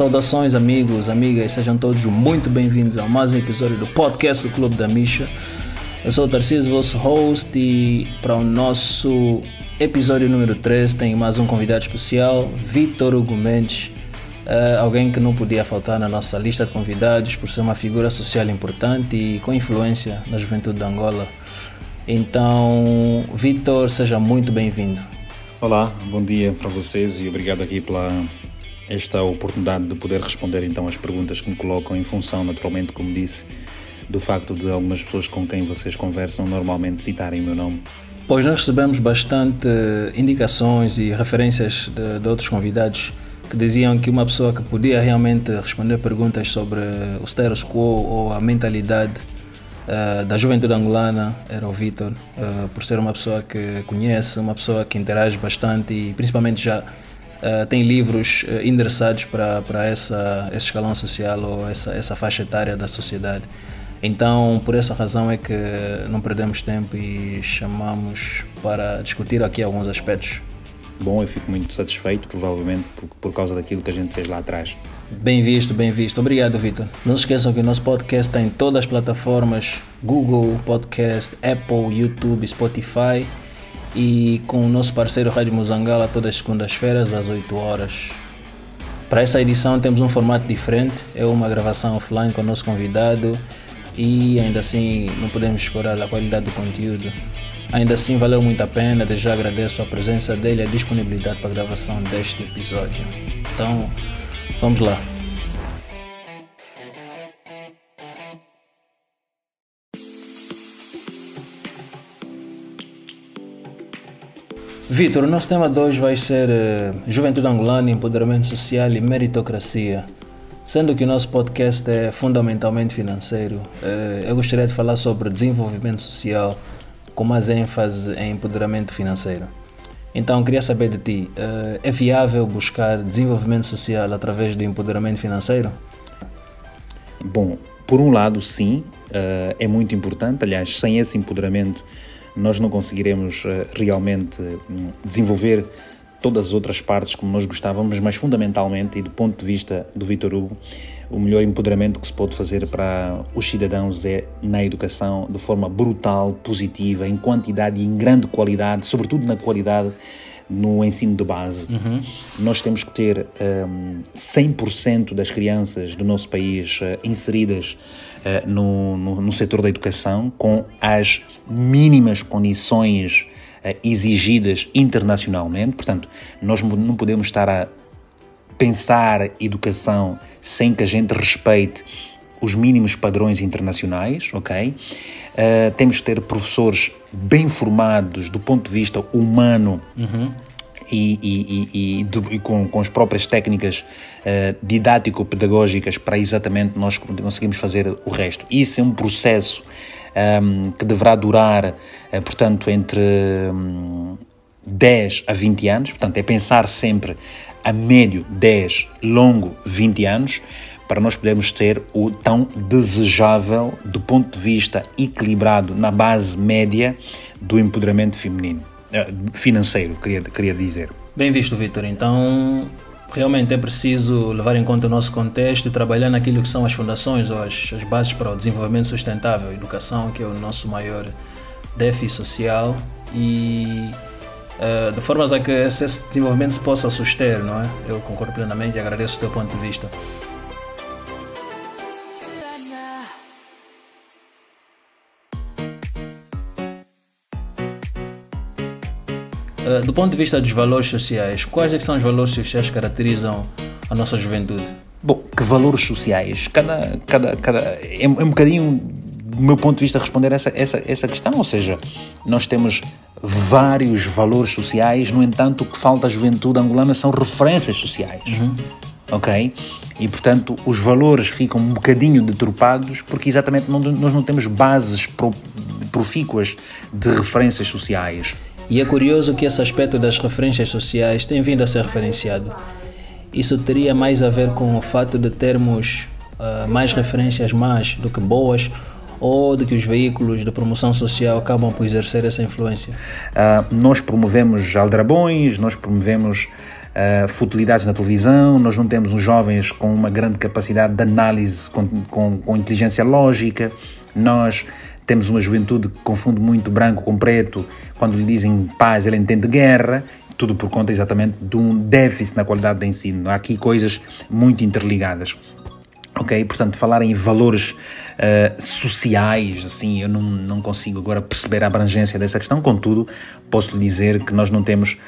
Saudações, amigos, amigas, sejam todos muito bem-vindos a mais um episódio do podcast do Clube da Misha. Eu sou o Tarcísio, vosso host, e para o nosso episódio número 3 tem mais um convidado especial, Vitor Hugo Mendes, uh, alguém que não podia faltar na nossa lista de convidados por ser uma figura social importante e com influência na juventude de Angola. Então, Vitor, seja muito bem-vindo. Olá, bom dia para vocês e obrigado aqui pela esta oportunidade de poder responder então às perguntas que me colocam em função, naturalmente, como disse, do facto de algumas pessoas com quem vocês conversam normalmente citarem o meu nome. Pois nós recebemos bastante indicações e referências de, de outros convidados que diziam que uma pessoa que podia realmente responder perguntas sobre o status quo ou a mentalidade uh, da juventude angolana era o Vitor, uh, por ser uma pessoa que conhece, uma pessoa que interage bastante e principalmente já uh, tem livros uh, endereçados para, para essa, esse escalão social ou essa, essa faixa etária da sociedade. Então, por essa razão é que não perdemos tempo e chamamos para discutir aqui alguns aspectos. Bom, eu fico muito satisfeito, provavelmente por, por causa daquilo que a gente fez lá atrás. Bem visto, bem visto. Obrigado, Vitor. Não se esqueçam que o nosso podcast está em todas as plataformas: Google Podcast, Apple, YouTube, Spotify e com o nosso parceiro Rádio Muzangala todas as segundas-feiras às 8 horas. Para essa edição temos um formato diferente, é uma gravação offline com o nosso convidado e ainda assim não podemos escorar a qualidade do conteúdo. Ainda assim valeu muito a pena, já agradeço a presença dele e a disponibilidade para a gravação deste episódio. Então, vamos lá. Vitor, o nosso tema de hoje vai ser uh, Juventude Angolana, Empoderamento Social e Meritocracia. Sendo que o nosso podcast é fundamentalmente financeiro, uh, eu gostaria de falar sobre desenvolvimento social com mais ênfase em empoderamento financeiro. Então, queria saber de ti: uh, é viável buscar desenvolvimento social através do empoderamento financeiro? Bom, por um lado, sim, é muito importante. Aliás, sem esse empoderamento nós não conseguiremos eh, realmente hum, desenvolver todas as outras partes como nós gostávamos, mas fundamentalmente e do ponto de vista do Vitor Hugo, o melhor empoderamento que se pode fazer para os cidadãos é na educação de forma brutal, positiva, em quantidade e em grande qualidade, sobretudo na qualidade no ensino de base. Uhum. Nós temos que ter um, 100% das crianças do nosso país uh, inseridas uh, no, no, no setor da educação com as mínimas condições uh, exigidas internacionalmente. Portanto, nós não podemos estar a pensar educação sem que a gente respeite os mínimos padrões internacionais, ok? Uh, temos que ter professores bem formados do ponto de vista humano uhum. e, e, e, e, com, com as próprias técnicas uh, didático-pedagógicas para exatamente nós conseguirmos fazer o resto. Isso é um processo um, que deverá durar, uh, portanto, entre um, 10 a 20 anos, portanto, é pensar sempre a médio 10, longo 20 anos, para nós podermos ter o tão desejável, do ponto de vista equilibrado, na base média do empoderamento feminino, eh, financeiro, queria, queria dizer. Bem visto, Vitor. Então, realmente é preciso levar em conta o nosso contexto e trabalhar naquilo que são as fundações ou as, as bases para o desenvolvimento sustentável, educação, que é o nosso maior déficit social e uh, de formas a que esse desenvolvimento se possa suster, não é? Eu concordo plenamente e agradeço o teu ponto de vista. Do ponto de vista dos valores sociais, quais é são os valores sociais que caracterizam a nossa juventude? Bom, que valores sociais? Cada, cada, cada, é, é um bocadinho, do meu ponto de vista, responder essa, essa, essa questão. Ou seja, nós temos vários valores sociais, no entanto, o que falta à juventude angolana são referências sociais. Uhum. Ok? E, portanto, os valores ficam um bocadinho deturpados porque exatamente não, nós não temos bases profícuas de referências sociais. E é curioso que esse aspecto das referências sociais tem vindo a ser referenciado. Isso teria mais a ver com o fato de termos uh, mais referências más do que boas ou de que os veículos de promoção social acabam por exercer essa influência? Uh, nós promovemos aldrabões, nós promovemos uh, futilidades na televisão, nós não temos os jovens com uma grande capacidade de análise com, com, com inteligência lógica, nós temos uma juventude que confunde muito branco com preto, quando lhe dizem paz ele entende guerra, tudo por conta exatamente de um déficit na qualidade do ensino. Há aqui coisas muito interligadas. Ok? Portanto, falar em valores uh, sociais, assim, eu não, não consigo agora perceber a abrangência dessa questão, contudo, posso lhe dizer que nós não temos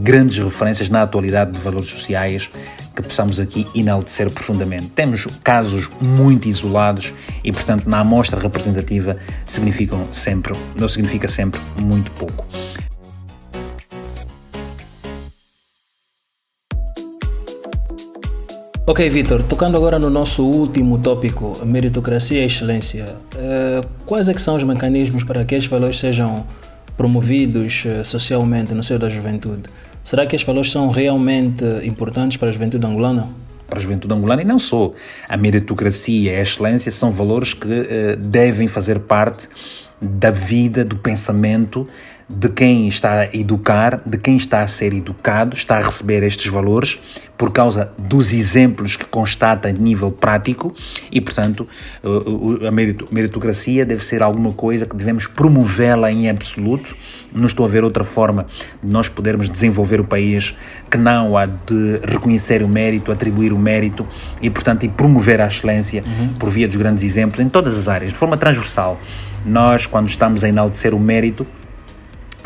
grandes referências na atualidade de valores sociais que possamos aqui enaltecer profundamente. Temos casos muito isolados e, portanto, na amostra representativa significam sempre, não significa sempre muito pouco. Ok, Vitor, tocando agora no nosso último tópico, meritocracia e excelência, uh, quais é são os mecanismos para que estes valores sejam promovidos uh, socialmente no seio da juventude? Será que estes valores são realmente importantes para a juventude angolana? Para a juventude angolana e não só. A meritocracia a excelência são valores que uh, devem fazer parte da vida, do pensamento de quem está a educar, de quem está a ser educado, está a receber estes valores por causa dos exemplos que constata a nível prático e, portanto, a meritocracia deve ser alguma coisa que devemos promovê-la em absoluto. Não estou a ver outra forma de nós podermos desenvolver o país que não a de reconhecer o mérito, atribuir o mérito e, portanto, e promover a excelência uhum. por via dos grandes exemplos em todas as áreas, de forma transversal. Nós, quando estamos a enaltecer o mérito,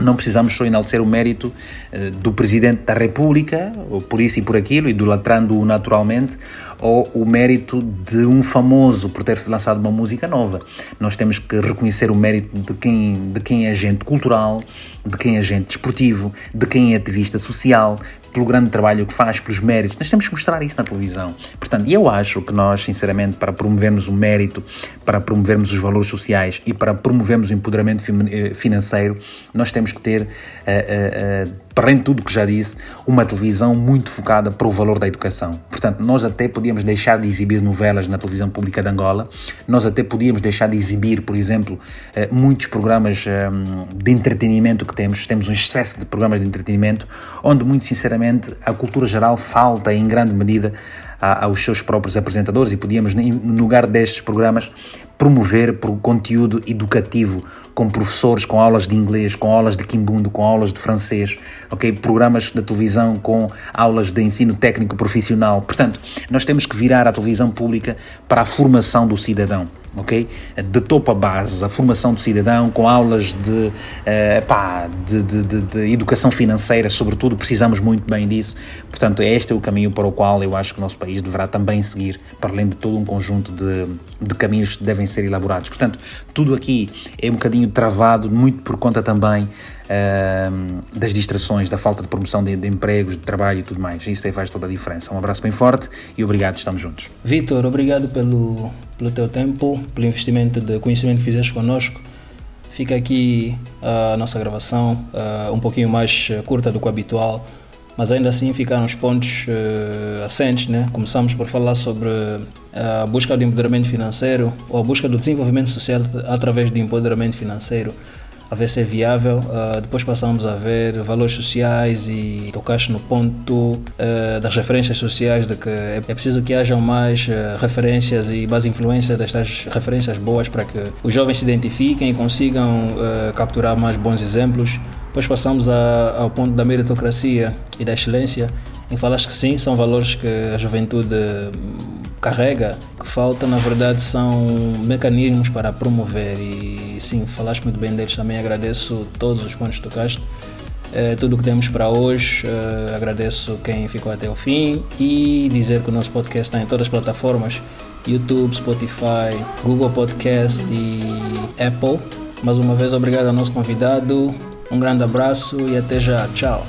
não precisamos só enaltecer o mérito eh, do Presidente da República, por isso e por aquilo, idolatrando-o naturalmente, ou o mérito de um famoso por ter lançado uma música nova. Nós temos que reconhecer o mérito de quem, de quem é agente cultural, de quem é agente desportivo, de quem é ativista social, pelo grande trabalho que faz, pelos méritos. Nós temos que mostrar isso na televisão. Portanto, eu acho que nós, sinceramente, para promovermos o mérito, para promovermos os valores sociais e para promovermos o empoderamento eh, financeiro, nós temos que ter, uh, uh, uh, de tudo que já disse, uma televisão muito focada para o valor da educação. Portanto, nós até podíamos deixar de exibir novelas na televisão pública de Angola, nós até podíamos deixar de exibir, por exemplo, muitos programas de entretenimento que temos. Temos um excesso de programas de entretenimento, onde, muito sinceramente, a cultura geral falta em grande medida aos seus próprios apresentadores e podíamos, no lugar destes programas, promover por conteúdo educativo com professores, com aulas de inglês, com aulas de quimbundo, com aulas de francês, ok? Programas da televisão com aulas de ensino técnico profissional. Portanto, nós temos que virar a televisão pública para a formação do cidadão ok? De topo a base, a formação do cidadão, com aulas de, uh, pá, de, de, de, de, educação financeira, sobretudo, precisamos muito bem disso. Portanto, este é o caminho para o qual eu acho que o nosso país deverá também seguir, para além de todo um conjunto de, de caminhos que devem ser elaborados. Portanto, tudo aqui é um bocadinho travado, muito por conta também uh, das distrações, da falta de promoção de, de, empregos, de trabalho e tudo mais. Isso aí faz toda a diferença. Um abraço bem forte e obrigado, estamos juntos. Vitor, obrigado pelo, pelo teu tempo, pelo investimento de conhecimento que fizeste connosco. Fica aqui a nossa gravação, uh, um pouquinho mais curta do que o habitual, mas ainda assim ficaram os pontos uh, assentes. Né? Começamos por falar sobre a busca do empoderamento financeiro ou a busca do desenvolvimento social através do empoderamento financeiro a ver se é viável. Uh, depois passamos a ver valores sociais e tocaste no ponto uh, das referências sociais, de que é preciso que hajam mais uh, referências e mais influência destas referências boas para que os jovens se identifiquem e consigam capturar mais bons exemplos. Depois passamos a, ao ponto da meritocracia e da excelência, em que falaste que sim, são valores que a juventude carrega, que falta na verdade são mecanismos para promover e sim, falaste muito bem deles também, agradeço todos os pontos que tocaste. É tudo o que temos para hoje. Uh, agradeço quem ficou até o fim e dizer que o nosso podcast está em todas as plataformas: YouTube, Spotify, Google Podcast e Apple. Mais uma vez, obrigado ao nosso convidado. Um grande abraço e até já. Tchau.